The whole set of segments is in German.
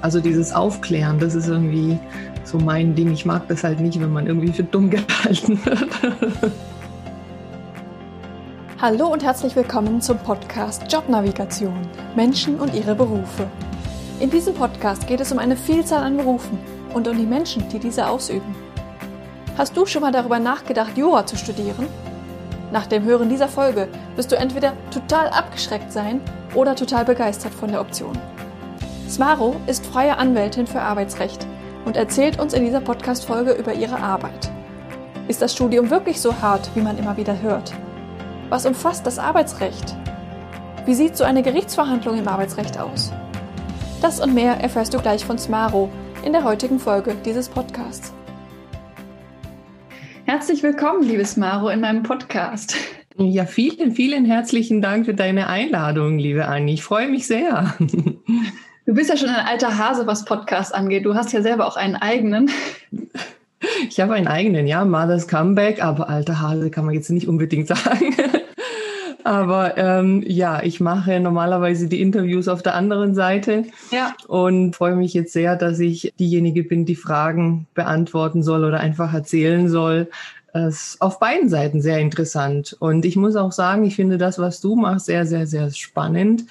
Also dieses Aufklären, das ist irgendwie so mein Ding. Ich mag das halt nicht, wenn man irgendwie für dumm gehalten wird. Hallo und herzlich willkommen zum Podcast Jobnavigation Menschen und ihre Berufe. In diesem Podcast geht es um eine Vielzahl an Berufen und um die Menschen, die diese ausüben. Hast du schon mal darüber nachgedacht, Jura zu studieren? Nach dem Hören dieser Folge wirst du entweder total abgeschreckt sein oder total begeistert von der Option. Smaro ist freie Anwältin für Arbeitsrecht und erzählt uns in dieser Podcast-Folge über ihre Arbeit. Ist das Studium wirklich so hart, wie man immer wieder hört? Was umfasst das Arbeitsrecht? Wie sieht so eine Gerichtsverhandlung im Arbeitsrecht aus? Das und mehr erfährst du gleich von Smaro in der heutigen Folge dieses Podcasts. Herzlich willkommen, liebes Smaro, in meinem Podcast. Ja, vielen, vielen herzlichen Dank für deine Einladung, liebe Anni. Ich freue mich sehr. Du bist ja schon ein alter Hase, was Podcast angeht. Du hast ja selber auch einen eigenen. Ich habe einen eigenen, ja, Mother's Comeback, aber alter Hase kann man jetzt nicht unbedingt sagen. Aber ähm, ja, ich mache normalerweise die Interviews auf der anderen Seite ja. und freue mich jetzt sehr, dass ich diejenige bin, die Fragen beantworten soll oder einfach erzählen soll. Es ist auf beiden Seiten sehr interessant. Und ich muss auch sagen, ich finde das, was du machst, sehr, sehr, sehr spannend.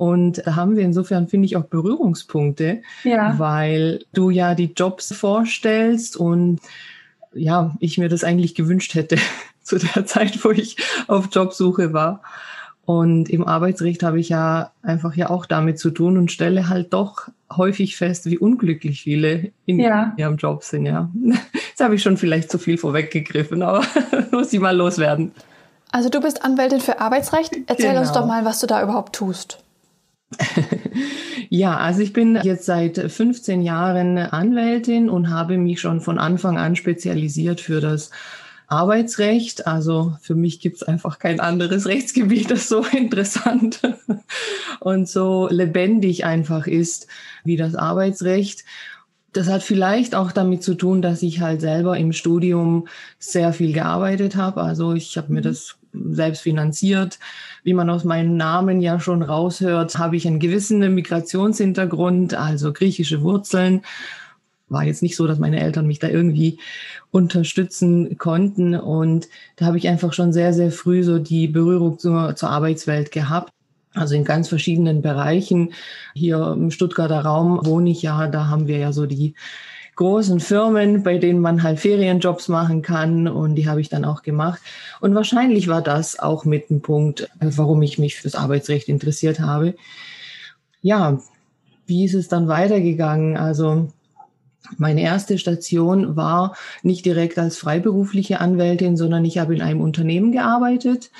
Und da haben wir insofern, finde ich, auch Berührungspunkte, ja. weil du ja die Jobs vorstellst und ja, ich mir das eigentlich gewünscht hätte zu der Zeit, wo ich auf Jobsuche war. Und im Arbeitsrecht habe ich ja einfach ja auch damit zu tun und stelle halt doch häufig fest, wie unglücklich viele in ja. ihrem Job sind, ja. Jetzt habe ich schon vielleicht zu viel vorweggegriffen, aber muss ich mal loswerden. Also du bist Anwältin für Arbeitsrecht. Erzähl genau. uns doch mal, was du da überhaupt tust. ja, also ich bin jetzt seit 15 Jahren Anwältin und habe mich schon von Anfang an spezialisiert für das Arbeitsrecht. Also für mich gibt es einfach kein anderes Rechtsgebiet, das so interessant und so lebendig einfach ist wie das Arbeitsrecht. Das hat vielleicht auch damit zu tun, dass ich halt selber im Studium sehr viel gearbeitet habe. Also ich habe mir mhm. das selbst finanziert. Wie man aus meinem Namen ja schon raushört, habe ich einen gewissen Migrationshintergrund, also griechische Wurzeln. War jetzt nicht so, dass meine Eltern mich da irgendwie unterstützen konnten. Und da habe ich einfach schon sehr, sehr früh so die Berührung zur, zur Arbeitswelt gehabt. Also in ganz verschiedenen Bereichen. Hier im Stuttgarter Raum wohne ich ja, da haben wir ja so die großen Firmen, bei denen man halt Ferienjobs machen kann und die habe ich dann auch gemacht. Und wahrscheinlich war das auch mit ein Punkt, warum ich mich fürs Arbeitsrecht interessiert habe. Ja, wie ist es dann weitergegangen? Also meine erste Station war nicht direkt als freiberufliche Anwältin, sondern ich habe in einem Unternehmen gearbeitet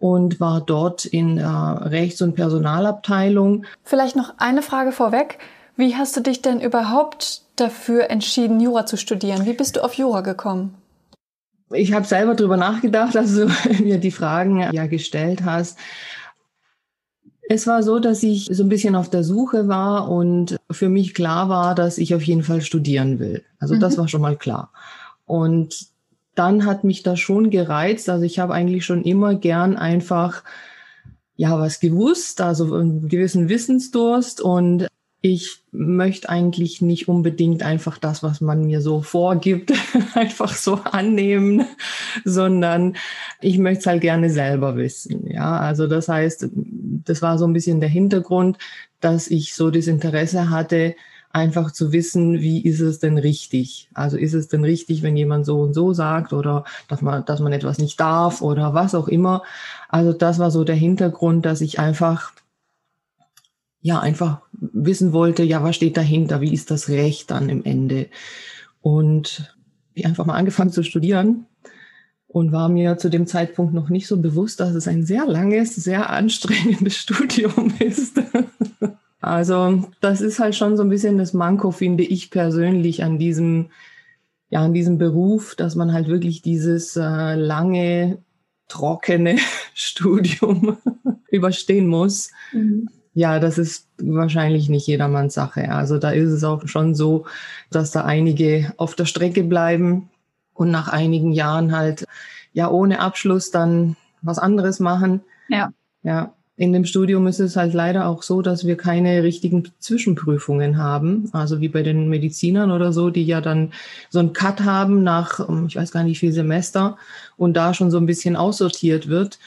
und war dort in der Rechts- und Personalabteilung. Vielleicht noch eine Frage vorweg. Wie hast du dich denn überhaupt dafür entschieden, Jura zu studieren? Wie bist du auf Jura gekommen? Ich habe selber drüber nachgedacht, als du mir die Fragen ja gestellt hast. Es war so, dass ich so ein bisschen auf der Suche war und für mich klar war, dass ich auf jeden Fall studieren will. Also mhm. das war schon mal klar. Und dann hat mich das schon gereizt. Also ich habe eigentlich schon immer gern einfach ja was gewusst, also einen gewissen Wissensdurst und ich möchte eigentlich nicht unbedingt einfach das, was man mir so vorgibt, einfach so annehmen, sondern ich möchte es halt gerne selber wissen. Ja, also das heißt, das war so ein bisschen der Hintergrund, dass ich so das Interesse hatte, einfach zu wissen, wie ist es denn richtig? Also ist es denn richtig, wenn jemand so und so sagt oder dass man, dass man etwas nicht darf oder was auch immer? Also das war so der Hintergrund, dass ich einfach ja einfach wissen wollte, ja, was steht dahinter, wie ist das Recht dann im Ende? Und ich einfach mal angefangen zu studieren und war mir zu dem Zeitpunkt noch nicht so bewusst, dass es ein sehr langes, sehr anstrengendes Studium ist. Also das ist halt schon so ein bisschen das Manko, finde ich persönlich an diesem, ja, an diesem Beruf, dass man halt wirklich dieses äh, lange, trockene Studium überstehen muss. Mhm ja, das ist wahrscheinlich nicht jedermanns Sache. Also da ist es auch schon so, dass da einige auf der Strecke bleiben und nach einigen Jahren halt ja ohne Abschluss dann was anderes machen. Ja. Ja. In dem Studium ist es halt leider auch so, dass wir keine richtigen Zwischenprüfungen haben. Also wie bei den Medizinern oder so, die ja dann so einen Cut haben nach, ähm, ich weiß gar nicht wie viel Semester und da schon so ein bisschen aussortiert wird.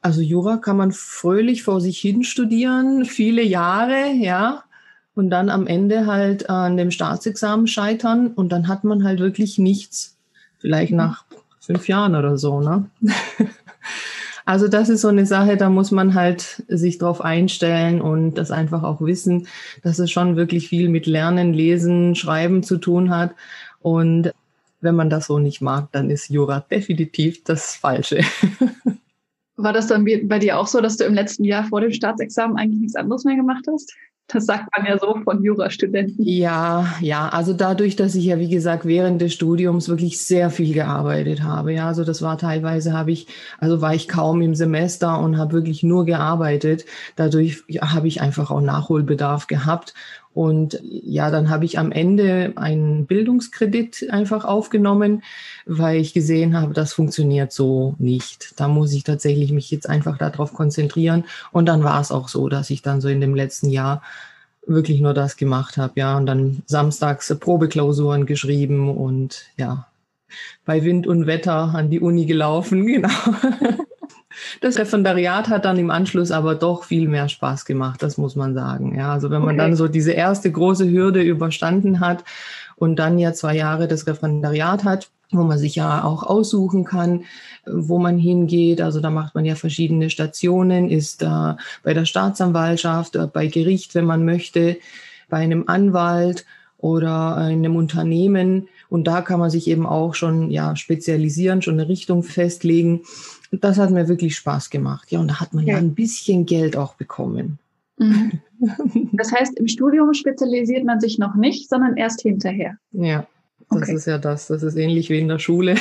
Also Jura kann man fröhlich vor sich hin studieren, viele Jahre, ja. Und dann am Ende halt an dem Staatsexamen scheitern und dann hat man halt wirklich nichts. Vielleicht nach fünf Jahren oder so, ne? Also das ist so eine Sache, da muss man halt sich drauf einstellen und das einfach auch wissen, dass es schon wirklich viel mit Lernen, Lesen, Schreiben zu tun hat. Und wenn man das so nicht mag, dann ist Jura definitiv das Falsche. War das dann bei dir auch so, dass du im letzten Jahr vor dem Staatsexamen eigentlich nichts anderes mehr gemacht hast? Das sagt man ja so von Jurastudenten. Ja, ja, also dadurch, dass ich ja, wie gesagt, während des Studiums wirklich sehr viel gearbeitet habe. Ja, also das war teilweise habe ich, also war ich kaum im Semester und habe wirklich nur gearbeitet. Dadurch habe ich einfach auch Nachholbedarf gehabt. Und ja, dann habe ich am Ende einen Bildungskredit einfach aufgenommen, weil ich gesehen habe, das funktioniert so nicht. Da muss ich tatsächlich mich jetzt einfach darauf konzentrieren. Und dann war es auch so, dass ich dann so in dem letzten Jahr wirklich nur das gemacht habe, ja, und dann samstags Probeklausuren geschrieben und ja, bei Wind und Wetter an die Uni gelaufen, genau. Das Referendariat hat dann im Anschluss aber doch viel mehr Spaß gemacht, das muss man sagen. Ja, also wenn man okay. dann so diese erste große Hürde überstanden hat und dann ja zwei Jahre das Referendariat hat, wo man sich ja auch aussuchen kann, wo man hingeht. Also da macht man ja verschiedene Stationen, ist da bei der Staatsanwaltschaft, äh, bei Gericht, wenn man möchte, bei einem Anwalt oder in einem Unternehmen. Und da kann man sich eben auch schon ja spezialisieren, schon eine Richtung festlegen das hat mir wirklich Spaß gemacht. Ja, und da hat man ja, ja ein bisschen Geld auch bekommen. Mhm. Das heißt, im Studium spezialisiert man sich noch nicht, sondern erst hinterher. Ja, das okay. ist ja das. Das ist ähnlich wie in der Schule.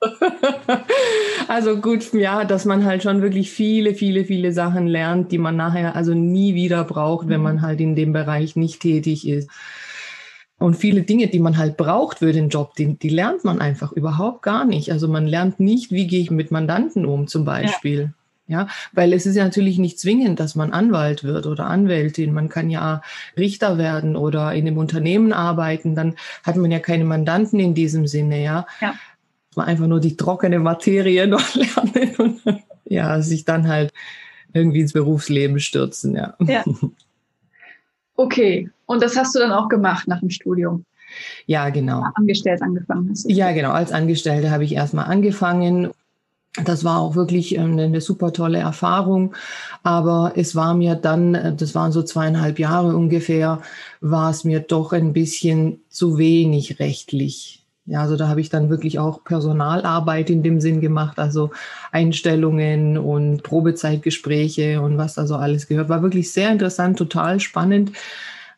also gut, ja, dass man halt schon wirklich viele, viele, viele Sachen lernt, die man nachher also nie wieder braucht, wenn man halt in dem Bereich nicht tätig ist. Und viele Dinge, die man halt braucht für den Job, die, die lernt man einfach überhaupt gar nicht. Also man lernt nicht, wie gehe ich mit Mandanten um zum Beispiel. Ja. ja, weil es ist ja natürlich nicht zwingend, dass man Anwalt wird oder Anwältin. Man kann ja Richter werden oder in einem Unternehmen arbeiten. Dann hat man ja keine Mandanten in diesem Sinne, ja. ja. Man einfach nur die trockene Materie noch lernen und ja, sich dann halt irgendwie ins Berufsleben stürzen, ja. Ja. Okay, und das hast du dann auch gemacht nach dem Studium? Ja, genau. Angestellt angefangen hast. Ja, genau. Als Angestellte habe ich erstmal angefangen. Das war auch wirklich ähm, eine super tolle Erfahrung. Aber es war mir dann, äh, das waren so zweieinhalb Jahre ungefähr, war es mir doch ein bisschen zu wenig rechtlich. Ja, also da habe ich dann wirklich auch Personalarbeit in dem Sinn gemacht, also Einstellungen und Probezeitgespräche und was da so alles gehört. War wirklich sehr interessant, total spannend.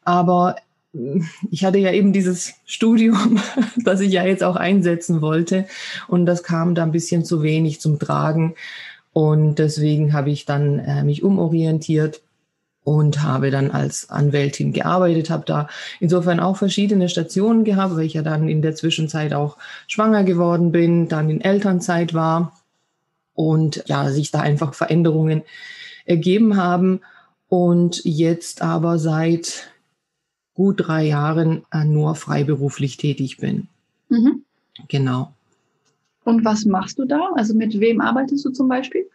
Aber äh, ich hatte ja eben dieses Studium, das ich ja jetzt auch einsetzen wollte. Und das kam da ein bisschen zu wenig zum Tragen. Und deswegen habe ich dann äh, mich umorientiert und habe dann als Anwältin gearbeitet, habe da insofern auch verschiedene Stationen gehabt, weil ich ja dann in der Zwischenzeit auch schwanger geworden bin, dann in Elternzeit war und ja, sich da einfach Veränderungen ergeben haben und jetzt aber seit gut drei Jahren äh, nur freiberuflich tätig bin. Mhm. Genau. Und was machst du da? Also mit wem arbeitest du zum Beispiel?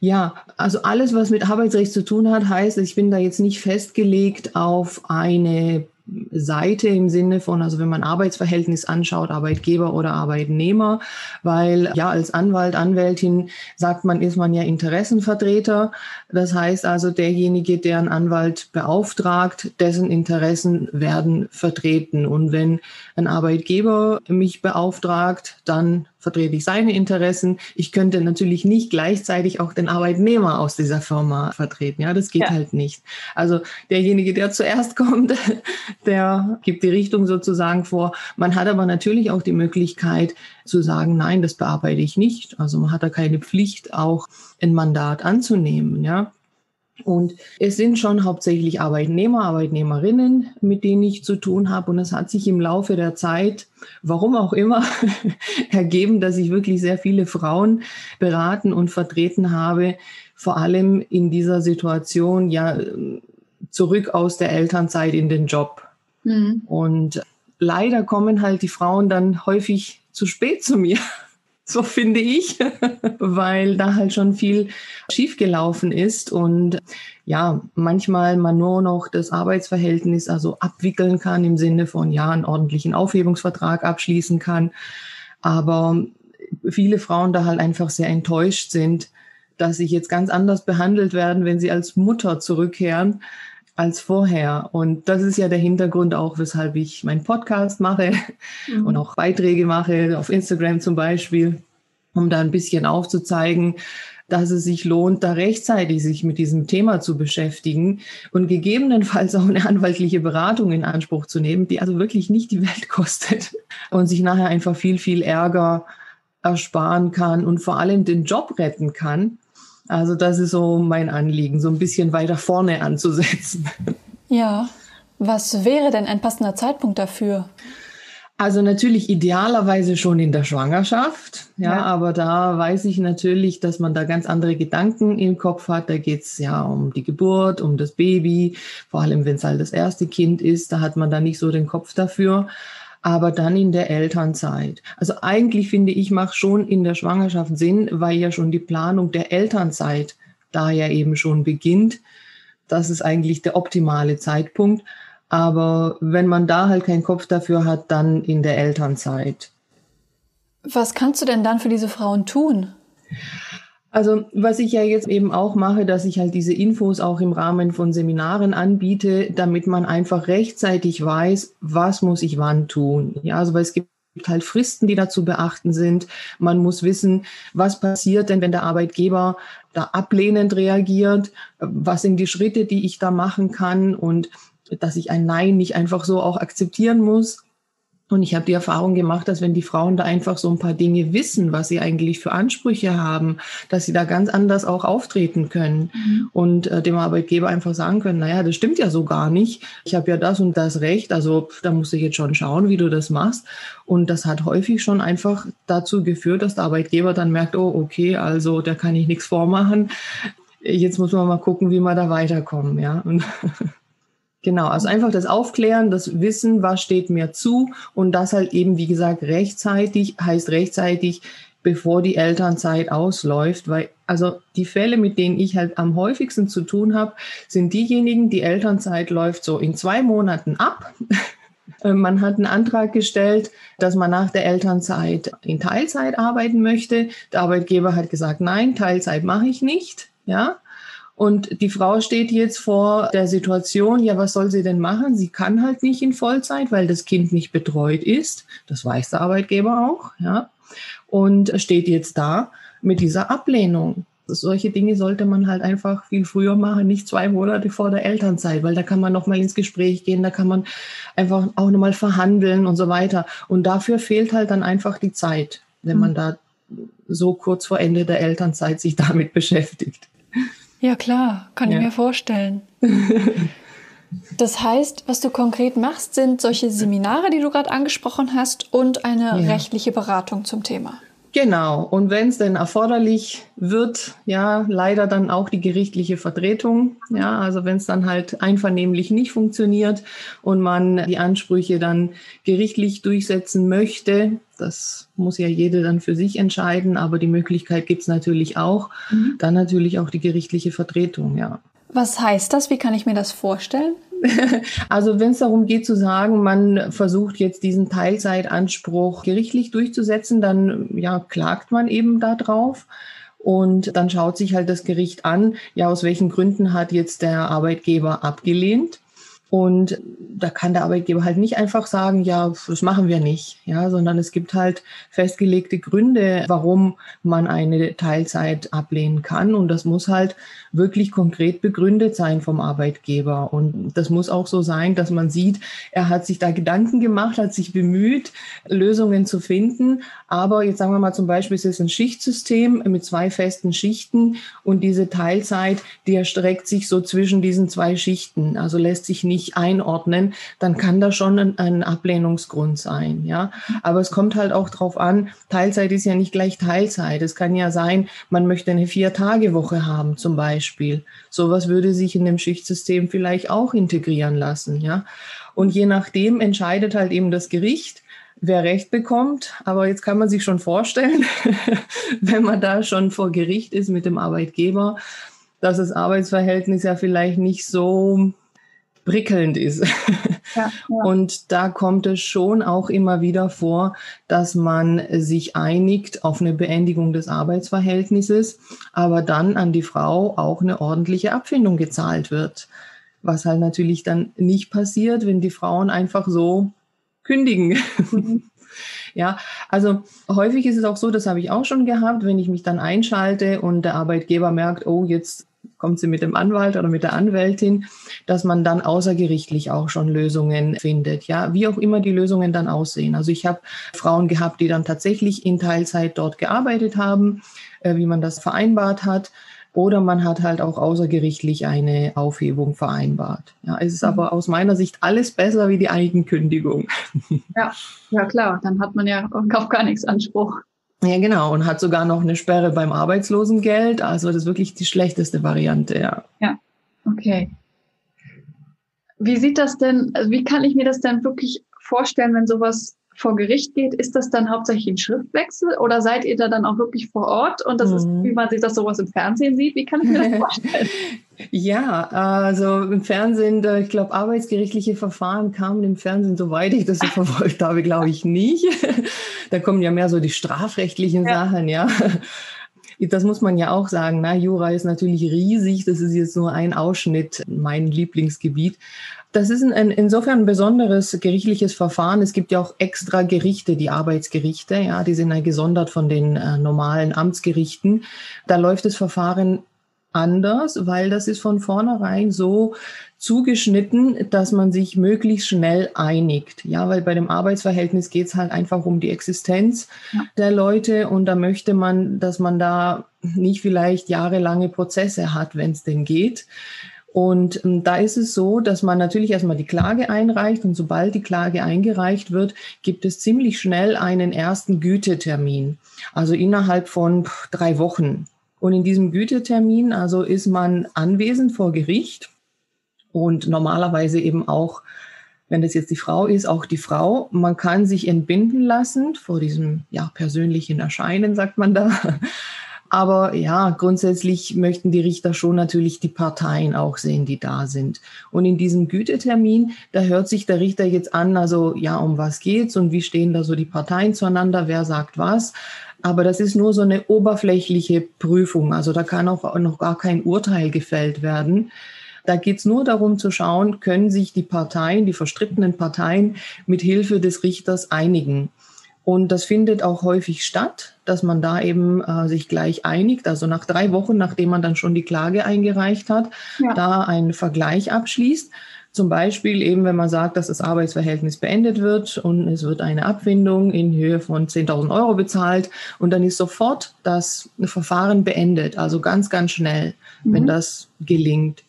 Ja, also alles, was mit Arbeitsrecht zu tun hat, heißt, ich bin da jetzt nicht festgelegt auf eine Seite im Sinne von, also wenn man Arbeitsverhältnis anschaut, Arbeitgeber oder Arbeitnehmer, weil ja als Anwalt, Anwältin sagt man, ist man ja Interessenvertreter. Das heißt also, derjenige, der einen Anwalt beauftragt, dessen Interessen werden vertreten. Und wenn ein Arbeitgeber mich beauftragt, dann vertrete ich seine Interessen. Ich könnte natürlich nicht gleichzeitig auch den Arbeitnehmer aus dieser Firma vertreten. Ja, das geht ja. halt nicht. Also derjenige, der zuerst kommt, der gibt die Richtung sozusagen vor. Man hat aber natürlich auch die Möglichkeit zu sagen, nein, das bearbeite ich nicht. Also man hat da keine Pflicht, auch ein Mandat anzunehmen. Ja, und es sind schon hauptsächlich Arbeitnehmer, Arbeitnehmerinnen, mit denen ich zu tun habe. Und es hat sich im Laufe der Zeit, warum auch immer, ergeben, dass ich wirklich sehr viele Frauen beraten und vertreten habe, vor allem in dieser Situation ja zurück aus der Elternzeit in den Job. Mhm. Und leider kommen halt die Frauen dann häufig zu spät zu mir. So finde ich, weil da halt schon viel schiefgelaufen ist und ja, manchmal man nur noch das Arbeitsverhältnis also abwickeln kann im Sinne von ja, einen ordentlichen Aufhebungsvertrag abschließen kann. Aber viele Frauen da halt einfach sehr enttäuscht sind, dass sie jetzt ganz anders behandelt werden, wenn sie als Mutter zurückkehren als vorher. Und das ist ja der Hintergrund auch, weshalb ich meinen Podcast mache mhm. und auch Beiträge mache, auf Instagram zum Beispiel, um da ein bisschen aufzuzeigen, dass es sich lohnt, da rechtzeitig sich mit diesem Thema zu beschäftigen und gegebenenfalls auch eine anwaltliche Beratung in Anspruch zu nehmen, die also wirklich nicht die Welt kostet und sich nachher einfach viel, viel Ärger ersparen kann und vor allem den Job retten kann, also das ist so mein Anliegen, so ein bisschen weiter vorne anzusetzen. Ja, was wäre denn ein passender Zeitpunkt dafür? Also natürlich idealerweise schon in der Schwangerschaft, ja, ja, aber da weiß ich natürlich, dass man da ganz andere Gedanken im Kopf hat. Da geht's ja um die Geburt, um das Baby, vor allem wenn es halt das erste Kind ist, da hat man da nicht so den Kopf dafür aber dann in der Elternzeit. Also eigentlich finde ich, macht schon in der Schwangerschaft Sinn, weil ja schon die Planung der Elternzeit da ja eben schon beginnt. Das ist eigentlich der optimale Zeitpunkt. Aber wenn man da halt keinen Kopf dafür hat, dann in der Elternzeit. Was kannst du denn dann für diese Frauen tun? Also was ich ja jetzt eben auch mache, dass ich halt diese Infos auch im Rahmen von Seminaren anbiete, damit man einfach rechtzeitig weiß, was muss ich wann tun. Ja, also weil es gibt halt Fristen, die dazu beachten sind. Man muss wissen, was passiert denn, wenn der Arbeitgeber da ablehnend reagiert? Was sind die Schritte, die ich da machen kann? Und dass ich ein Nein nicht einfach so auch akzeptieren muss. Und ich habe die Erfahrung gemacht, dass wenn die Frauen da einfach so ein paar Dinge wissen, was sie eigentlich für Ansprüche haben, dass sie da ganz anders auch auftreten können mhm. und äh, dem Arbeitgeber einfach sagen können, naja, das stimmt ja so gar nicht. Ich habe ja das und das Recht, also da muss ich jetzt schon schauen, wie du das machst. Und das hat häufig schon einfach dazu geführt, dass der Arbeitgeber dann merkt, oh, okay, also da kann ich nichts vormachen. Jetzt muss man mal gucken, wie wir da weiterkommen, ja. Und Genau, also einfach das Aufklären, das Wissen, was steht mir zu und das halt eben, wie gesagt, rechtzeitig, heißt rechtzeitig, bevor die Elternzeit ausläuft, weil also die Fälle, mit denen ich halt am häufigsten zu tun habe, sind diejenigen, die Elternzeit läuft so in zwei Monaten ab. Man hat einen Antrag gestellt, dass man nach der Elternzeit in Teilzeit arbeiten möchte. Der Arbeitgeber hat gesagt, nein, Teilzeit mache ich nicht. Ja, und die Frau steht jetzt vor der Situation, ja, was soll sie denn machen? Sie kann halt nicht in Vollzeit, weil das Kind nicht betreut ist. Das weiß der Arbeitgeber auch, ja. Und steht jetzt da mit dieser Ablehnung. Solche Dinge sollte man halt einfach viel früher machen, nicht zwei Monate vor der Elternzeit, weil da kann man nochmal ins Gespräch gehen, da kann man einfach auch nochmal verhandeln und so weiter. Und dafür fehlt halt dann einfach die Zeit, wenn man mhm. da so kurz vor Ende der Elternzeit sich damit beschäftigt. Ja, klar, kann ja. ich mir vorstellen. Das heißt, was du konkret machst, sind solche Seminare, die du gerade angesprochen hast, und eine ja. rechtliche Beratung zum Thema. Genau. Und wenn es denn erforderlich wird, ja, leider dann auch die gerichtliche Vertretung. Ja, also wenn es dann halt einvernehmlich nicht funktioniert und man die Ansprüche dann gerichtlich durchsetzen möchte, das muss ja jede dann für sich entscheiden, aber die Möglichkeit gibt es natürlich auch. Mhm. Dann natürlich auch die gerichtliche Vertretung, ja. Was heißt das? Wie kann ich mir das vorstellen? Also wenn es darum geht zu sagen, man versucht jetzt diesen Teilzeitanspruch gerichtlich durchzusetzen, dann ja, klagt man eben darauf. Und dann schaut sich halt das Gericht an, ja, aus welchen Gründen hat jetzt der Arbeitgeber abgelehnt. Und da kann der Arbeitgeber halt nicht einfach sagen, ja, das machen wir nicht, ja, sondern es gibt halt festgelegte Gründe, warum man eine Teilzeit ablehnen kann. Und das muss halt wirklich konkret begründet sein vom Arbeitgeber. Und das muss auch so sein, dass man sieht, er hat sich da Gedanken gemacht, hat sich bemüht, Lösungen zu finden. Aber jetzt sagen wir mal zum Beispiel, es ist ein Schichtsystem mit zwei festen Schichten und diese Teilzeit, die erstreckt sich so zwischen diesen zwei Schichten. Also lässt sich nicht nicht einordnen, dann kann das schon ein, ein Ablehnungsgrund sein, ja. Aber es kommt halt auch drauf an, Teilzeit ist ja nicht gleich Teilzeit. Es kann ja sein, man möchte eine Vier-Tage-Woche haben zum Beispiel. Sowas würde sich in dem Schichtsystem vielleicht auch integrieren lassen, ja. Und je nachdem entscheidet halt eben das Gericht, wer Recht bekommt. Aber jetzt kann man sich schon vorstellen, wenn man da schon vor Gericht ist mit dem Arbeitgeber, dass das Arbeitsverhältnis ja vielleicht nicht so prickelnd ist. Ja, ja. Und da kommt es schon auch immer wieder vor, dass man sich einigt auf eine Beendigung des Arbeitsverhältnisses, aber dann an die Frau auch eine ordentliche Abfindung gezahlt wird. Was halt natürlich dann nicht passiert, wenn die Frauen einfach so kündigen. Mhm. Ja, also häufig ist es auch so, das habe ich auch schon gehabt, wenn ich mich dann einschalte und der Arbeitgeber merkt, oh, jetzt kommt sie mit dem Anwalt oder mit der Anwältin, dass man dann außergerichtlich auch schon Lösungen findet. Ja, wie auch immer die Lösungen dann aussehen. Also ich habe Frauen gehabt, die dann tatsächlich in Teilzeit dort gearbeitet haben, äh, wie man das vereinbart hat. Oder man hat halt auch außergerichtlich eine Aufhebung vereinbart. Ja, es ist aber aus meiner Sicht alles besser wie die Eigenkündigung. Ja, ja klar, dann hat man ja auf gar nichts Anspruch. Ja, genau. Und hat sogar noch eine Sperre beim Arbeitslosengeld. Also das ist wirklich die schlechteste Variante, ja. Ja, okay. Wie sieht das denn, also wie kann ich mir das denn wirklich vorstellen, wenn sowas vor Gericht geht, ist das dann hauptsächlich ein Schriftwechsel oder seid ihr da dann auch wirklich vor Ort und das mhm. ist, wie man sich das sowas im Fernsehen sieht? Wie kann ich mir das vorstellen? ja, also im Fernsehen, ich glaube, arbeitsgerichtliche Verfahren kamen im Fernsehen, soweit ich das so verfolgt habe, glaube ich nicht. da kommen ja mehr so die strafrechtlichen ja. Sachen, ja. Das muss man ja auch sagen. Na, Jura ist natürlich riesig. Das ist jetzt nur ein Ausschnitt, mein Lieblingsgebiet. Das ist ein, insofern ein besonderes gerichtliches Verfahren. Es gibt ja auch extra Gerichte, die Arbeitsgerichte, ja, die sind ja gesondert von den äh, normalen Amtsgerichten. Da läuft das Verfahren anders, weil das ist von vornherein so zugeschnitten, dass man sich möglichst schnell einigt. Ja, weil bei dem Arbeitsverhältnis geht es halt einfach um die Existenz ja. der Leute und da möchte man, dass man da nicht vielleicht jahrelange Prozesse hat, wenn es denn geht. Und ähm, da ist es so, dass man natürlich erstmal die Klage einreicht und sobald die Klage eingereicht wird, gibt es ziemlich schnell einen ersten Gütetermin. Also innerhalb von drei Wochen. Und in diesem Gütetermin, also ist man anwesend vor Gericht und normalerweise eben auch, wenn das jetzt die Frau ist, auch die Frau. Man kann sich entbinden lassen vor diesem ja, persönlichen Erscheinen, sagt man da. Aber ja, grundsätzlich möchten die Richter schon natürlich die Parteien auch sehen, die da sind. Und in diesem Gütetermin, da hört sich der Richter jetzt an, also ja, um was geht's und wie stehen da so die Parteien zueinander, wer sagt was. Aber das ist nur so eine oberflächliche Prüfung. Also da kann auch noch gar kein Urteil gefällt werden. Da geht's nur darum zu schauen, können sich die Parteien, die verstrittenen Parteien mit Hilfe des Richters einigen. Und das findet auch häufig statt, dass man da eben äh, sich gleich einigt, also nach drei Wochen, nachdem man dann schon die Klage eingereicht hat, ja. da einen Vergleich abschließt. Zum Beispiel eben, wenn man sagt, dass das Arbeitsverhältnis beendet wird und es wird eine Abfindung in Höhe von 10.000 Euro bezahlt und dann ist sofort das Verfahren beendet, also ganz, ganz schnell, mhm. wenn das gelingt.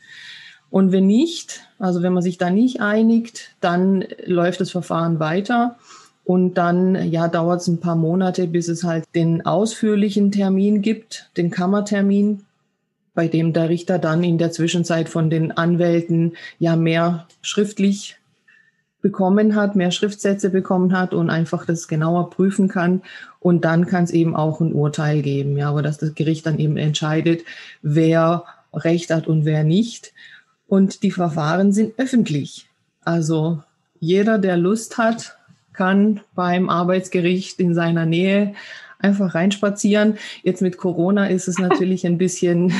Und wenn nicht, also wenn man sich da nicht einigt, dann läuft das Verfahren weiter und dann ja, dauert es ein paar Monate, bis es halt den ausführlichen Termin gibt, den Kammertermin, bei dem der Richter dann in der Zwischenzeit von den Anwälten ja mehr schriftlich bekommen hat, mehr Schriftsätze bekommen hat und einfach das genauer prüfen kann. Und dann kann es eben auch ein Urteil geben, ja, aber dass das Gericht dann eben entscheidet, wer Recht hat und wer nicht. Und die Verfahren sind öffentlich. Also jeder, der Lust hat, kann beim Arbeitsgericht in seiner Nähe einfach reinspazieren. Jetzt mit Corona ist es natürlich ein bisschen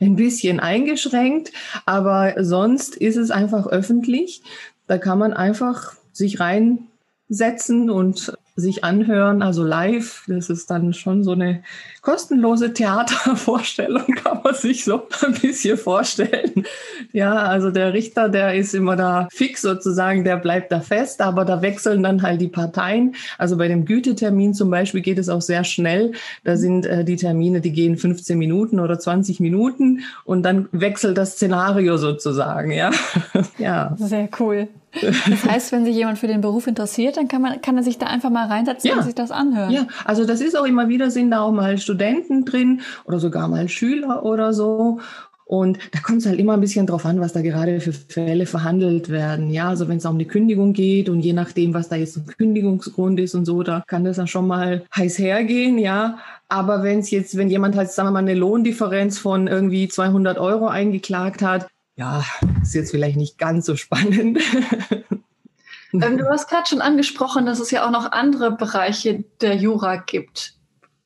ein bisschen eingeschränkt, aber sonst ist es einfach öffentlich. Da kann man einfach sich reinsetzen und sich anhören, also live. Das ist dann schon so eine kostenlose Theatervorstellung, kann man sich so ein bisschen vorstellen. Ja, also der Richter, der ist immer da fix sozusagen, der bleibt da fest, aber da wechseln dann halt die Parteien. Also bei dem Gütetermin zum Beispiel geht es auch sehr schnell. Da sind äh, die Termine, die gehen 15 Minuten oder 20 Minuten und dann wechselt das Szenario sozusagen, ja. ja. Sehr cool. Das heißt, wenn sich jemand für den Beruf interessiert, dann kann man, kann er sich da einfach mal reinsetzen ja. und sich das anhören. Ja, also das ist auch immer wieder, sind da auch mal Studenten drin oder sogar mal Schüler oder so. Und da kommt es halt immer ein bisschen drauf an, was da gerade für Fälle verhandelt werden. Ja, also wenn es um eine Kündigung geht und je nachdem, was da jetzt ein Kündigungsgrund ist und so, da kann das dann schon mal heiß hergehen, ja. Aber wenn es jetzt, wenn jemand halt, sagen wir mal, eine Lohndifferenz von irgendwie 200 Euro eingeklagt hat, ja, ist jetzt vielleicht nicht ganz so spannend. Ähm, du hast gerade schon angesprochen, dass es ja auch noch andere Bereiche der Jura gibt.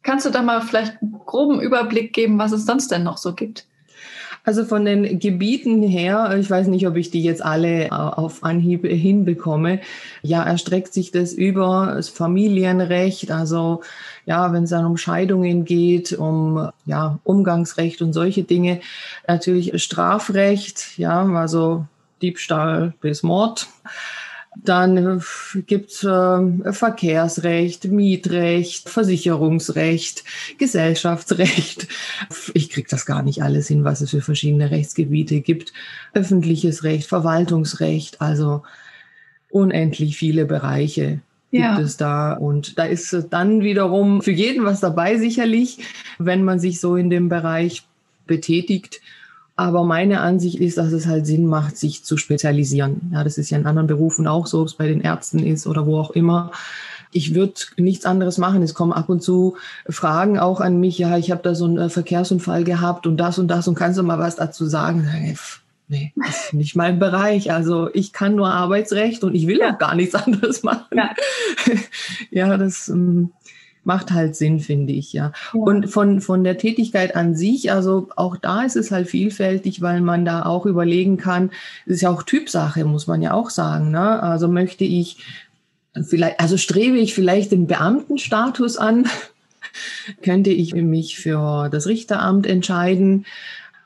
Kannst du da mal vielleicht einen groben Überblick geben, was es sonst denn noch so gibt? Also von den Gebieten her, ich weiß nicht, ob ich die jetzt alle äh, auf Anhieb hinbekomme. Ja, erstreckt sich das über das Familienrecht, also ja, wenn es dann um Scheidungen geht, um ja, Umgangsrecht und solche Dinge, natürlich Strafrecht, ja, also Diebstahl bis Mord. Dann gibt's äh, Verkehrsrecht, Mietrecht, Versicherungsrecht, Gesellschaftsrecht. Ich krieg das gar nicht alles hin, was es für verschiedene Rechtsgebiete gibt. Öffentliches Recht, Verwaltungsrecht, also unendlich viele Bereiche gibt ja. es da. Und da ist dann wiederum für jeden was dabei, sicherlich, wenn man sich so in dem Bereich betätigt. Aber meine Ansicht ist, dass es halt Sinn macht, sich zu spezialisieren. Ja, das ist ja in anderen Berufen auch so, ob es bei den Ärzten ist oder wo auch immer. Ich würde nichts anderes machen. Es kommen ab und zu Fragen auch an mich. Ja, ich habe da so einen äh, Verkehrsunfall gehabt und das und das und kannst du mal was dazu sagen? Nee, das ist nicht mein Bereich. Also ich kann nur Arbeitsrecht und ich will ja. auch gar nichts anderes machen. Ja, ja das ähm, macht halt Sinn, finde ich, ja. ja. Und von, von der Tätigkeit an sich, also auch da ist es halt vielfältig, weil man da auch überlegen kann, es ist ja auch Typsache, muss man ja auch sagen. Ne? Also möchte ich vielleicht, also strebe ich vielleicht den Beamtenstatus an, könnte ich mich für das Richteramt entscheiden.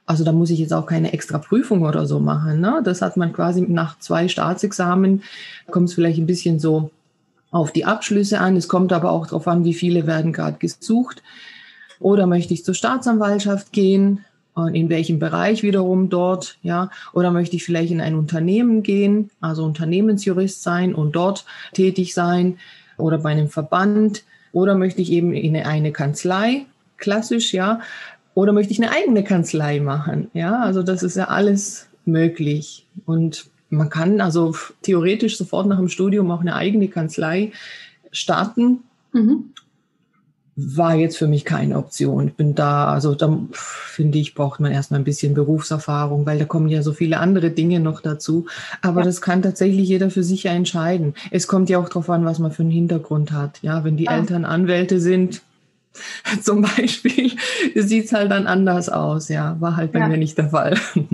Also da muss ich jetzt auch keine extra Prüfung oder so machen. Ne? Das hat man quasi nach zwei Staatsexamen, kommt es vielleicht ein bisschen so auf die Abschlüsse an. Es kommt aber auch darauf an, wie viele werden gerade gesucht. Oder möchte ich zur Staatsanwaltschaft gehen? Und in welchem Bereich wiederum dort, ja? Oder möchte ich vielleicht in ein Unternehmen gehen, also Unternehmensjurist sein und dort tätig sein? Oder bei einem Verband? Oder möchte ich eben in eine Kanzlei, klassisch, ja? Oder möchte ich eine eigene Kanzlei machen? Ja, also das ist ja alles möglich. Und man kann also theoretisch sofort nach dem Studium auch eine eigene Kanzlei starten. Mhm. War jetzt für mich keine Option. Ich bin da, also da finde ich, braucht man erstmal ein bisschen Berufserfahrung, weil da kommen ja so viele andere Dinge noch dazu. Aber ja. das kann tatsächlich jeder für sich entscheiden. Es kommt ja auch darauf an, was man für einen Hintergrund hat. Ja, wenn die ja. Eltern Anwälte sind, zum Beispiel, sieht es halt dann anders aus. Ja, war halt bei ja. mir nicht der Fall.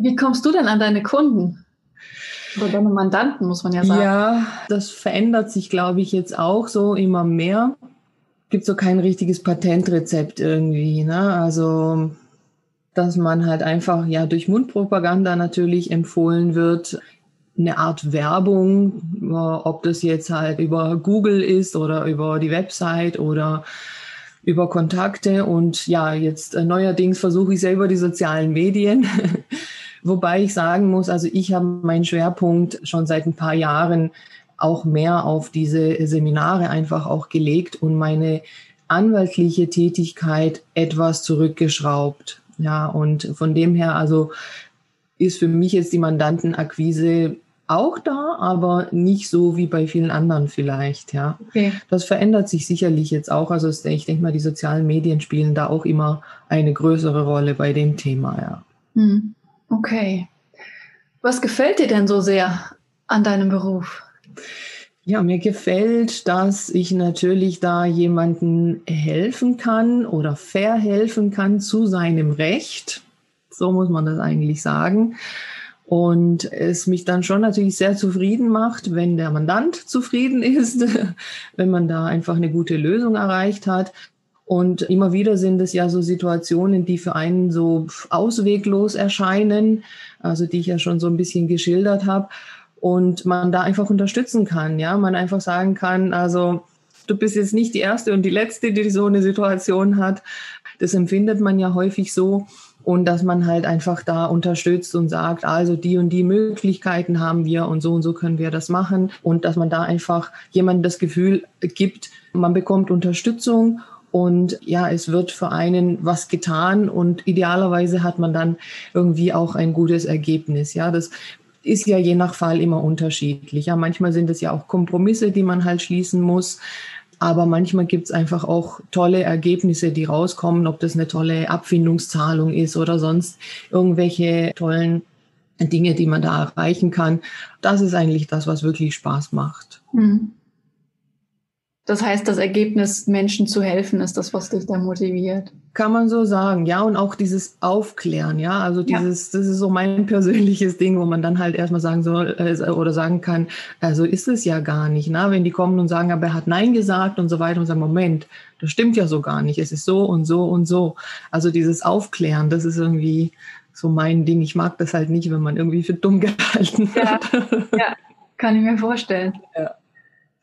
Wie kommst du denn an deine Kunden? Oder deine Mandanten, muss man ja sagen. Ja, das verändert sich, glaube ich, jetzt auch so immer mehr. Gibt so kein richtiges Patentrezept irgendwie. Ne? Also, dass man halt einfach ja durch Mundpropaganda natürlich empfohlen wird, eine Art Werbung, ob das jetzt halt über Google ist oder über die Website oder über Kontakte. Und ja, jetzt äh, neuerdings versuche ich selber die sozialen Medien. Wobei ich sagen muss, also ich habe meinen Schwerpunkt schon seit ein paar Jahren auch mehr auf diese Seminare einfach auch gelegt und meine anwaltliche Tätigkeit etwas zurückgeschraubt. Ja, und von dem her, also ist für mich jetzt die Mandantenakquise auch da, aber nicht so wie bei vielen anderen vielleicht, ja. Okay. Das verändert sich sicherlich jetzt auch. Also ich denke mal, die sozialen Medien spielen da auch immer eine größere Rolle bei dem Thema, ja. Hm. Okay. Was gefällt dir denn so sehr an deinem Beruf? Ja, mir gefällt, dass ich natürlich da jemanden helfen kann oder verhelfen kann zu seinem Recht. So muss man das eigentlich sagen. Und es mich dann schon natürlich sehr zufrieden macht, wenn der Mandant zufrieden ist, wenn man da einfach eine gute Lösung erreicht hat. Und immer wieder sind es ja so Situationen, die für einen so ausweglos erscheinen, also die ich ja schon so ein bisschen geschildert habe. Und man da einfach unterstützen kann, ja, man einfach sagen kann, also du bist jetzt nicht die erste und die letzte, die so eine Situation hat. Das empfindet man ja häufig so und dass man halt einfach da unterstützt und sagt, also die und die Möglichkeiten haben wir und so und so können wir das machen und dass man da einfach jemandem das Gefühl gibt, man bekommt Unterstützung und ja, es wird für einen was getan und idealerweise hat man dann irgendwie auch ein gutes Ergebnis. Ja, das ist ja je nach Fall immer unterschiedlich. Ja, manchmal sind es ja auch Kompromisse, die man halt schließen muss. Aber manchmal gibt es einfach auch tolle Ergebnisse, die rauskommen, ob das eine tolle Abfindungszahlung ist oder sonst irgendwelche tollen Dinge, die man da erreichen kann. Das ist eigentlich das, was wirklich Spaß macht. Mhm. Das heißt, das Ergebnis, Menschen zu helfen, ist das, was dich da motiviert. Kann man so sagen, ja. Und auch dieses Aufklären, ja. Also dieses, ja. das ist so mein persönliches Ding, wo man dann halt erstmal sagen soll äh, oder sagen kann, also ist es ja gar nicht. Ne? Wenn die kommen und sagen, aber er hat Nein gesagt und so weiter und sagen, Moment, das stimmt ja so gar nicht. Es ist so und so und so. Also dieses Aufklären, das ist irgendwie so mein Ding. Ich mag das halt nicht, wenn man irgendwie für dumm gehalten wird. Ja, ja kann ich mir vorstellen. Ja.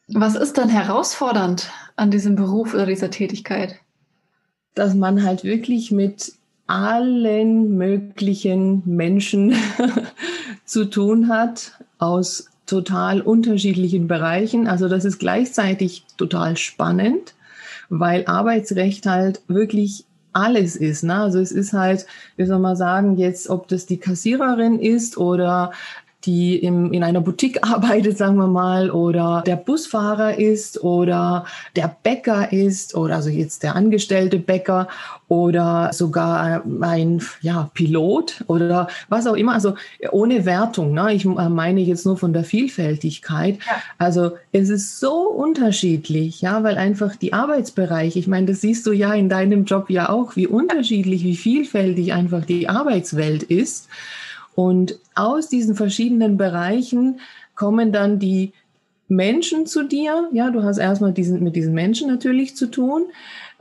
Was ist dann herausfordernd an diesem Beruf oder dieser Tätigkeit? Dass man halt wirklich mit allen möglichen Menschen zu tun hat aus total unterschiedlichen Bereichen. Also das ist gleichzeitig total spannend, weil Arbeitsrecht halt wirklich alles ist. Ne? Also es ist halt, wie soll man sagen, jetzt, ob das die Kassiererin ist oder die im, in einer Boutique arbeitet, sagen wir mal, oder der Busfahrer ist oder der Bäcker ist oder also jetzt der angestellte Bäcker oder sogar ein ja, Pilot oder was auch immer. Also ohne Wertung. Ne? Ich meine jetzt nur von der Vielfältigkeit. Ja. Also es ist so unterschiedlich, ja, weil einfach die Arbeitsbereiche, ich meine, das siehst du ja in deinem Job ja auch, wie unterschiedlich, wie vielfältig einfach die Arbeitswelt ist. Und aus diesen verschiedenen Bereichen kommen dann die Menschen zu dir. Ja, du hast erstmal diesen, mit diesen Menschen natürlich zu tun,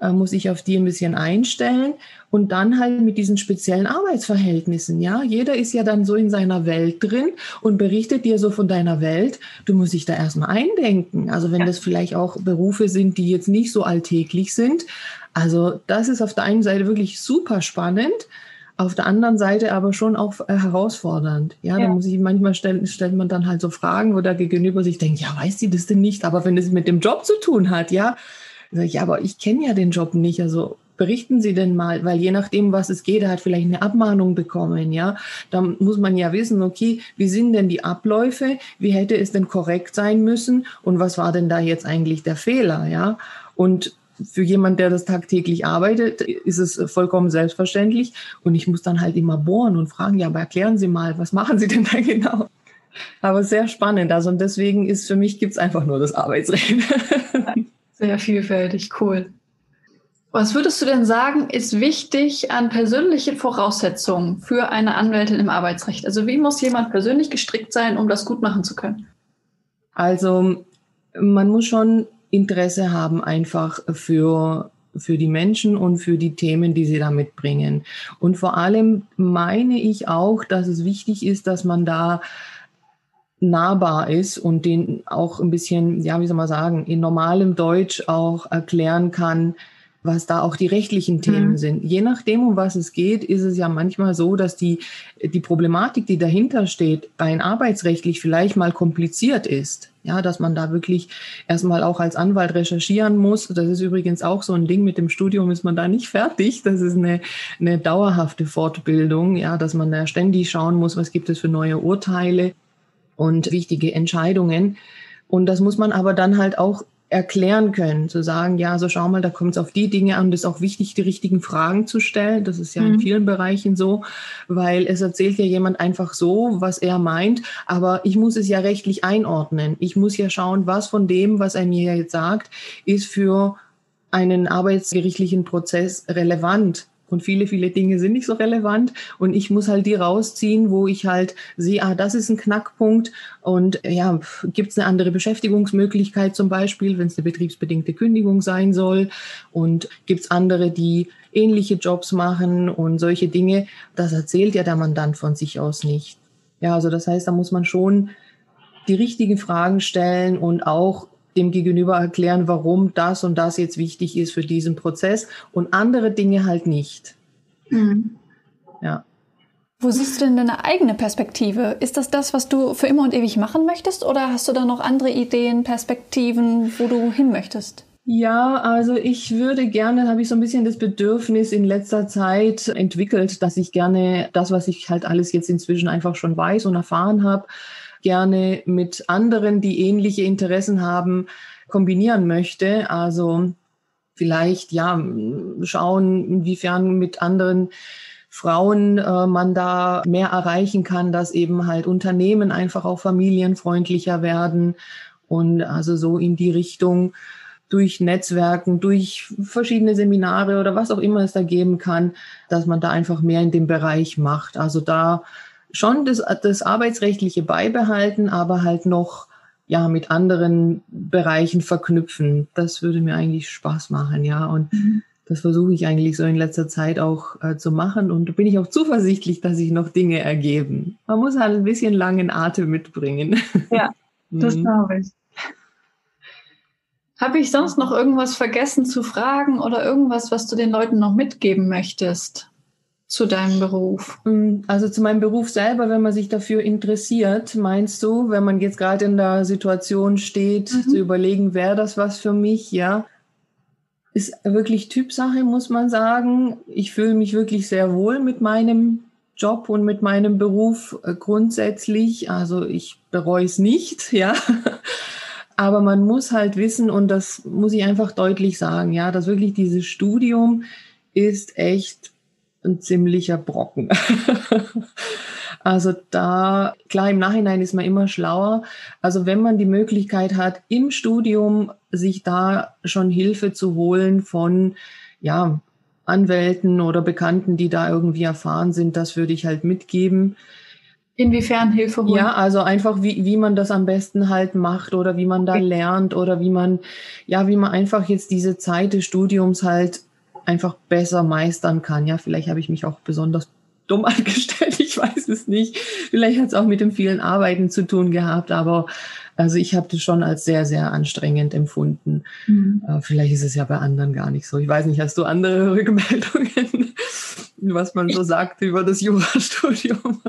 äh, muss ich auf die ein bisschen einstellen und dann halt mit diesen speziellen Arbeitsverhältnissen. Ja, jeder ist ja dann so in seiner Welt drin und berichtet dir so von deiner Welt. Du musst dich da erstmal eindenken. Also wenn ja. das vielleicht auch Berufe sind, die jetzt nicht so alltäglich sind. Also das ist auf der einen Seite wirklich super spannend auf der anderen Seite aber schon auch äh, herausfordernd. Ja, ja. da muss ich manchmal stellen, stellt man dann halt so Fragen, wo der Gegenüber sich denkt, ja, weiß die das denn nicht? Aber wenn es mit dem Job zu tun hat, ja, sag ich, ja, aber ich kenne ja den Job nicht. Also berichten Sie denn mal, weil je nachdem, was es geht, er hat vielleicht eine Abmahnung bekommen, ja. Dann muss man ja wissen, okay, wie sind denn die Abläufe? Wie hätte es denn korrekt sein müssen? Und was war denn da jetzt eigentlich der Fehler, ja? Und für jemand, der das tagtäglich arbeitet, ist es vollkommen selbstverständlich. Und ich muss dann halt immer bohren und fragen, ja, aber erklären Sie mal, was machen Sie denn da genau? Aber sehr spannend. Also und deswegen ist für mich gibt's einfach nur das Arbeitsrecht. Sehr vielfältig, cool. Was würdest du denn sagen, ist wichtig an persönlichen Voraussetzungen für eine Anwältin im Arbeitsrecht? Also wie muss jemand persönlich gestrickt sein, um das gut machen zu können? Also man muss schon Interesse haben einfach für für die Menschen und für die Themen, die sie da mitbringen. Und vor allem meine ich auch, dass es wichtig ist, dass man da nahbar ist und den auch ein bisschen, ja, wie soll man sagen, in normalem Deutsch auch erklären kann, was da auch die rechtlichen Themen mhm. sind. Je nachdem, um was es geht, ist es ja manchmal so, dass die, die Problematik, die dahinter steht, rein arbeitsrechtlich vielleicht mal kompliziert ist. Ja, dass man da wirklich erstmal auch als Anwalt recherchieren muss. Das ist übrigens auch so ein Ding mit dem Studium ist man da nicht fertig. Das ist eine, eine dauerhafte Fortbildung. Ja, dass man da ständig schauen muss, was gibt es für neue Urteile und wichtige Entscheidungen. Und das muss man aber dann halt auch erklären können, zu sagen, ja, so schau mal, da kommt es auf die Dinge an, das ist auch wichtig, die richtigen Fragen zu stellen. Das ist ja mhm. in vielen Bereichen so, weil es erzählt ja jemand einfach so, was er meint, aber ich muss es ja rechtlich einordnen. Ich muss ja schauen, was von dem, was er mir jetzt sagt, ist für einen arbeitsgerichtlichen Prozess relevant Und viele, viele Dinge sind nicht so relevant. Und ich muss halt die rausziehen, wo ich halt sehe, ah, das ist ein Knackpunkt. Und ja, gibt es eine andere Beschäftigungsmöglichkeit zum Beispiel, wenn es eine betriebsbedingte Kündigung sein soll? Und gibt es andere, die ähnliche Jobs machen und solche Dinge? Das erzählt ja der Mandant von sich aus nicht. Ja, also das heißt, da muss man schon die richtigen Fragen stellen und auch dem Gegenüber erklären, warum das und das jetzt wichtig ist für diesen Prozess und andere Dinge halt nicht. Mhm. Ja. Wo siehst du denn deine eigene Perspektive? Ist das das, was du für immer und ewig machen möchtest oder hast du da noch andere Ideen, Perspektiven, wo du hin möchtest? Ja, also ich würde gerne, habe ich so ein bisschen das Bedürfnis in letzter Zeit entwickelt, dass ich gerne das, was ich halt alles jetzt inzwischen einfach schon weiß und erfahren habe, gerne mit anderen, die ähnliche Interessen haben, kombinieren möchte. Also vielleicht ja schauen, inwiefern mit anderen Frauen äh, man da mehr erreichen kann, dass eben halt Unternehmen einfach auch familienfreundlicher werden und also so in die Richtung durch Netzwerken, durch verschiedene Seminare oder was auch immer es da geben kann, dass man da einfach mehr in dem Bereich macht. Also da schon das, das Arbeitsrechtliche beibehalten, aber halt noch ja mit anderen Bereichen verknüpfen. Das würde mir eigentlich Spaß machen, ja. Und mhm. das versuche ich eigentlich so in letzter Zeit auch äh, zu machen. Und da bin ich auch zuversichtlich, dass sich noch Dinge ergeben. Man muss halt ein bisschen langen Atem mitbringen. Ja, das mhm. glaube ich. Habe ich sonst noch irgendwas vergessen zu fragen oder irgendwas, was du den Leuten noch mitgeben möchtest? Zu deinem Beruf? Mm, also zu meinem Beruf selber, wenn man sich dafür interessiert, meinst du, wenn man jetzt gerade in der Situation steht, mhm. zu überlegen, wäre das was für mich, ja? Ist wirklich Typsache, muss man sagen. Ich fühle mich wirklich sehr wohl mit meinem Job und mit meinem Beruf äh, grundsätzlich. Also ich bereue es nicht, ja. Aber man muss halt wissen, und das muss ich einfach deutlich sagen, ja, dass wirklich dieses Studium ist echt ein ziemlicher Brocken. also da, klar, im Nachhinein ist man immer schlauer. Also wenn man die Möglichkeit hat, im Studium sich da schon Hilfe zu holen von, ja, Anwälten oder Bekannten, die da irgendwie erfahren sind, das würde ich halt mitgeben. Inwiefern Hilfe holen? Ja, also einfach, wie, wie man das am besten halt macht oder wie man da lernt oder wie man, ja, wie man einfach jetzt diese Zeit des Studiums halt einfach besser meistern kann. Ja, vielleicht habe ich mich auch besonders dumm angestellt, ich weiß es nicht. Vielleicht hat es auch mit dem vielen Arbeiten zu tun gehabt, aber also ich habe das schon als sehr, sehr anstrengend empfunden. Mhm. Äh, vielleicht ist es ja bei anderen gar nicht so. Ich weiß nicht, hast du andere Rückmeldungen, was man so sagt über das Jurastudium?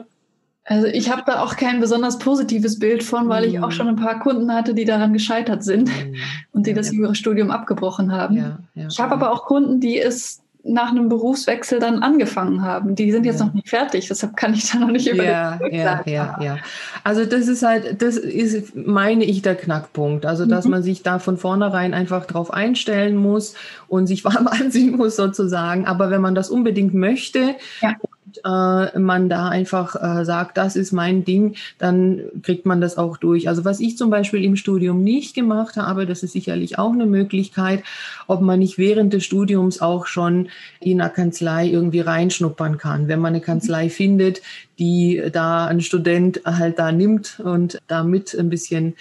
Also ich habe da auch kein besonders positives Bild von, weil ich auch mhm. schon ein paar Kunden hatte, die daran gescheitert sind mhm. und die das Jurastudium abgebrochen haben. Ja, ja, ich habe aber auch Kunden, die es nach einem Berufswechsel dann angefangen haben. Die sind jetzt ja. noch nicht fertig, deshalb kann ich da noch nicht über ja, ja, ja, ja. Also das ist halt, das ist, meine ich, der Knackpunkt. Also dass mhm. man sich da von vornherein einfach drauf einstellen muss und sich warm anziehen muss sozusagen. Aber wenn man das unbedingt möchte ja äh, man da einfach äh, sagt, das ist mein Ding, dann kriegt man das auch durch. Also was ich zum Beispiel im Studium nicht gemacht habe, das ist sicherlich auch eine Möglichkeit, ob man nicht während des Studiums auch schon in einer Kanzlei irgendwie reinschnuppern kann. Wenn man eine Kanzlei findet, die da ein Student halt da nimmt und damit ein bisschen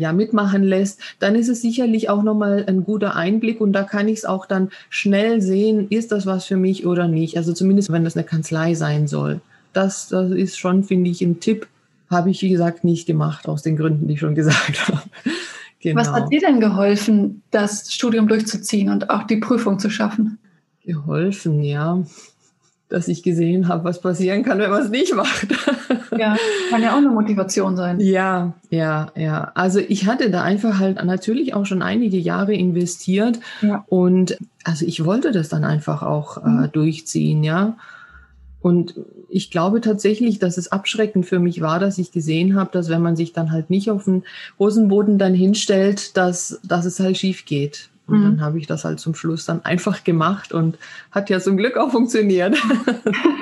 ja mitmachen lässt, dann ist es sicherlich auch nochmal ein guter Einblick und da kann ich es auch dann schnell sehen, ist das was für mich oder nicht. Also zumindest, wenn das eine Kanzlei sein soll. Das, das ist schon, finde ich, ein Tipp. Habe ich, wie gesagt, nicht gemacht, aus den Gründen, die ich schon gesagt habe. Genau. Was hat dir denn geholfen, das Studium durchzuziehen und auch die Prüfung zu schaffen? Geholfen, ja dass ich gesehen habe, was passieren kann, wenn man es nicht macht. Ja, kann ja auch eine Motivation sein. Ja, ja, ja. Also ich hatte da einfach halt natürlich auch schon einige Jahre investiert ja. und also ich wollte das dann einfach auch äh, mhm. durchziehen, ja. Und ich glaube tatsächlich, dass es abschreckend für mich war, dass ich gesehen habe, dass wenn man sich dann halt nicht auf den Hosenboden dann hinstellt, dass, dass es halt schief geht. Und mhm. dann habe ich das halt zum Schluss dann einfach gemacht und hat ja zum Glück auch funktioniert.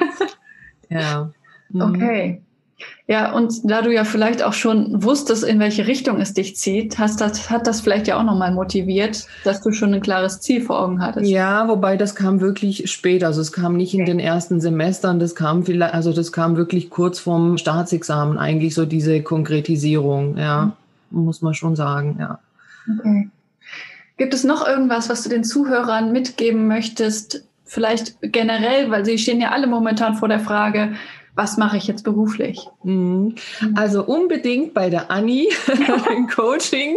ja. Mhm. Okay. Ja, und da du ja vielleicht auch schon wusstest, in welche Richtung es dich zieht, hast das, hat das vielleicht ja auch nochmal motiviert, dass du schon ein klares Ziel vor Augen hattest. Ja, wobei das kam wirklich spät. Also es kam nicht in den ersten Semestern, das kam vielleicht, also das kam wirklich kurz vorm Staatsexamen eigentlich so diese Konkretisierung, ja, mhm. muss man schon sagen, ja. Okay. Gibt es noch irgendwas, was du den Zuhörern mitgeben möchtest? Vielleicht generell, weil sie stehen ja alle momentan vor der Frage, was mache ich jetzt beruflich? Mhm. Also unbedingt bei der Anni ein Coaching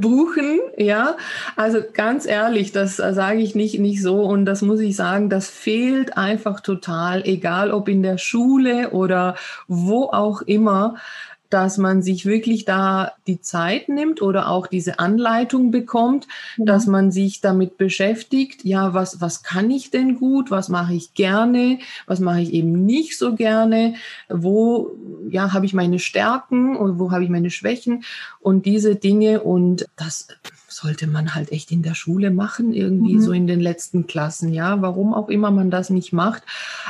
buchen, ja. Also ganz ehrlich, das sage ich nicht, nicht so und das muss ich sagen, das fehlt einfach total, egal ob in der Schule oder wo auch immer dass man sich wirklich da die Zeit nimmt oder auch diese Anleitung bekommt, ja. dass man sich damit beschäftigt, ja, was, was kann ich denn gut, was mache ich gerne, was mache ich eben nicht so gerne, wo, ja, habe ich meine Stärken und wo habe ich meine Schwächen und diese Dinge und das sollte man halt echt in der Schule machen, irgendwie mhm. so in den letzten Klassen, ja, warum auch immer man das nicht macht.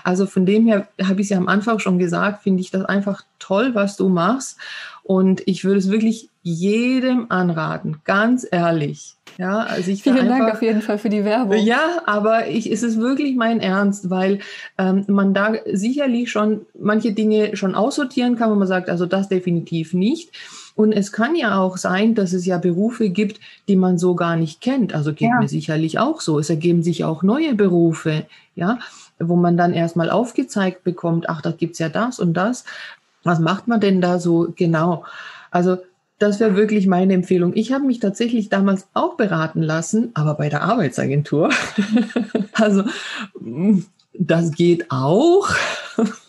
Also von dem her habe ich ja am Anfang schon gesagt, finde ich das einfach toll, was du machst. Und ich würde es wirklich jedem anraten, ganz ehrlich. Ja, also ich Vielen einfach, Dank auf jeden Fall für die Werbung. Ja, aber ich, es ist wirklich mein Ernst, weil ähm, man da sicherlich schon manche Dinge schon aussortieren kann, wo man sagt, also das definitiv nicht. Und es kann ja auch sein, dass es ja Berufe gibt, die man so gar nicht kennt. Also geht ja. mir sicherlich auch so. Es ergeben sich auch neue Berufe, ja, wo man dann erstmal aufgezeigt bekommt, ach, da gibt's ja das und das. Was macht man denn da so genau? Also das wäre wirklich meine Empfehlung. Ich habe mich tatsächlich damals auch beraten lassen, aber bei der Arbeitsagentur. also das geht auch.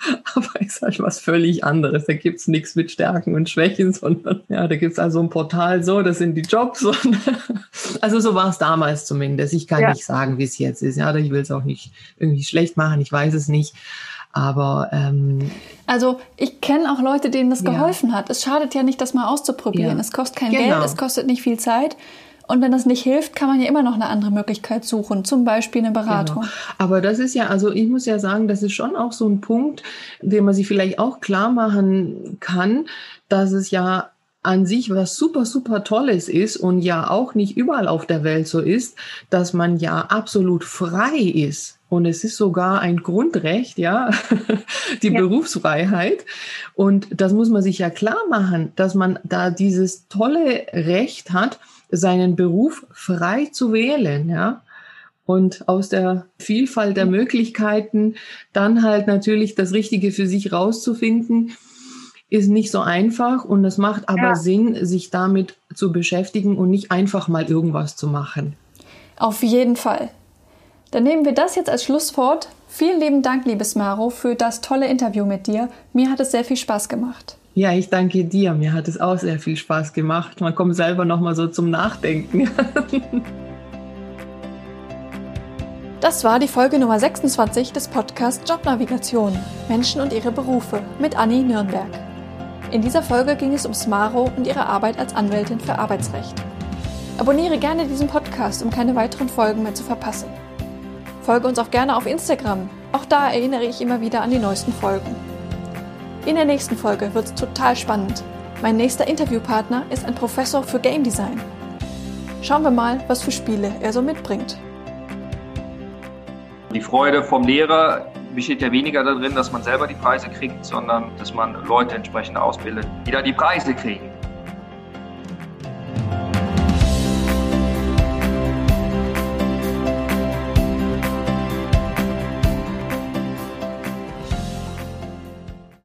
aber ist halt was völlig anderes. Da gibt's nichts mit Stärken und Schwächen, sondern ja, da gibt's also ein Portal so, das sind die Jobs. Und also so war es damals zumindest. Ich kann ja. nicht sagen, wie es jetzt ist. Ja, ich will es auch nicht irgendwie schlecht machen, ich weiß es nicht. Aber ähm, also ich kenne auch Leute, denen das geholfen ja. hat. Es schadet ja nicht, das mal auszuprobieren. Ja. Es kostet kein genau. Geld, es kostet nicht viel Zeit. Und wenn das nicht hilft, kann man ja immer noch eine andere Möglichkeit suchen, zum Beispiel eine Beratung. Genau. Aber das ist ja, also ich muss ja sagen, das ist schon auch so ein Punkt, den man sich vielleicht auch klar machen kann, dass es ja an sich was super, super Tolles ist und ja auch nicht überall auf der Welt so ist, dass man ja absolut frei ist. Und es ist sogar ein Grundrecht, ja, die ja. Berufsfreiheit. Und das muss man sich ja klar machen, dass man da dieses tolle Recht hat, seinen Beruf frei zu wählen, ja. Und aus der Vielfalt der Möglichkeiten dann halt natürlich das Richtige für sich rauszufinden, ist nicht so einfach und es macht aber ja. Sinn, sich damit zu beschäftigen und nicht einfach mal irgendwas zu machen. Auf jeden Fall. Dann nehmen wir das jetzt als Schlusswort. Vielen lieben Dank, liebes Maro, für das tolle Interview mit dir. Mir hat es sehr viel Spaß gemacht. Ja, ich danke dir. Mir hat es auch sehr viel Spaß gemacht. Man kommt selber noch mal so zum Nachdenken. Das war die Folge Nummer 26 des Podcasts Jobnavigation Menschen und ihre Berufe mit Anni Nürnberg. In dieser Folge ging es um Smaro und ihre Arbeit als Anwältin für Arbeitsrecht. Abonniere gerne diesen Podcast, um keine weiteren Folgen mehr zu verpassen. Folge uns auch gerne auf Instagram. Auch da erinnere ich immer wieder an die neuesten Folgen. In der nächsten Folge wird es total spannend. Mein nächster Interviewpartner ist ein Professor für Game Design. Schauen wir mal, was für Spiele er so mitbringt. Die Freude vom Lehrer besteht ja weniger darin, dass man selber die Preise kriegt, sondern dass man Leute entsprechend ausbildet, die da die Preise kriegen.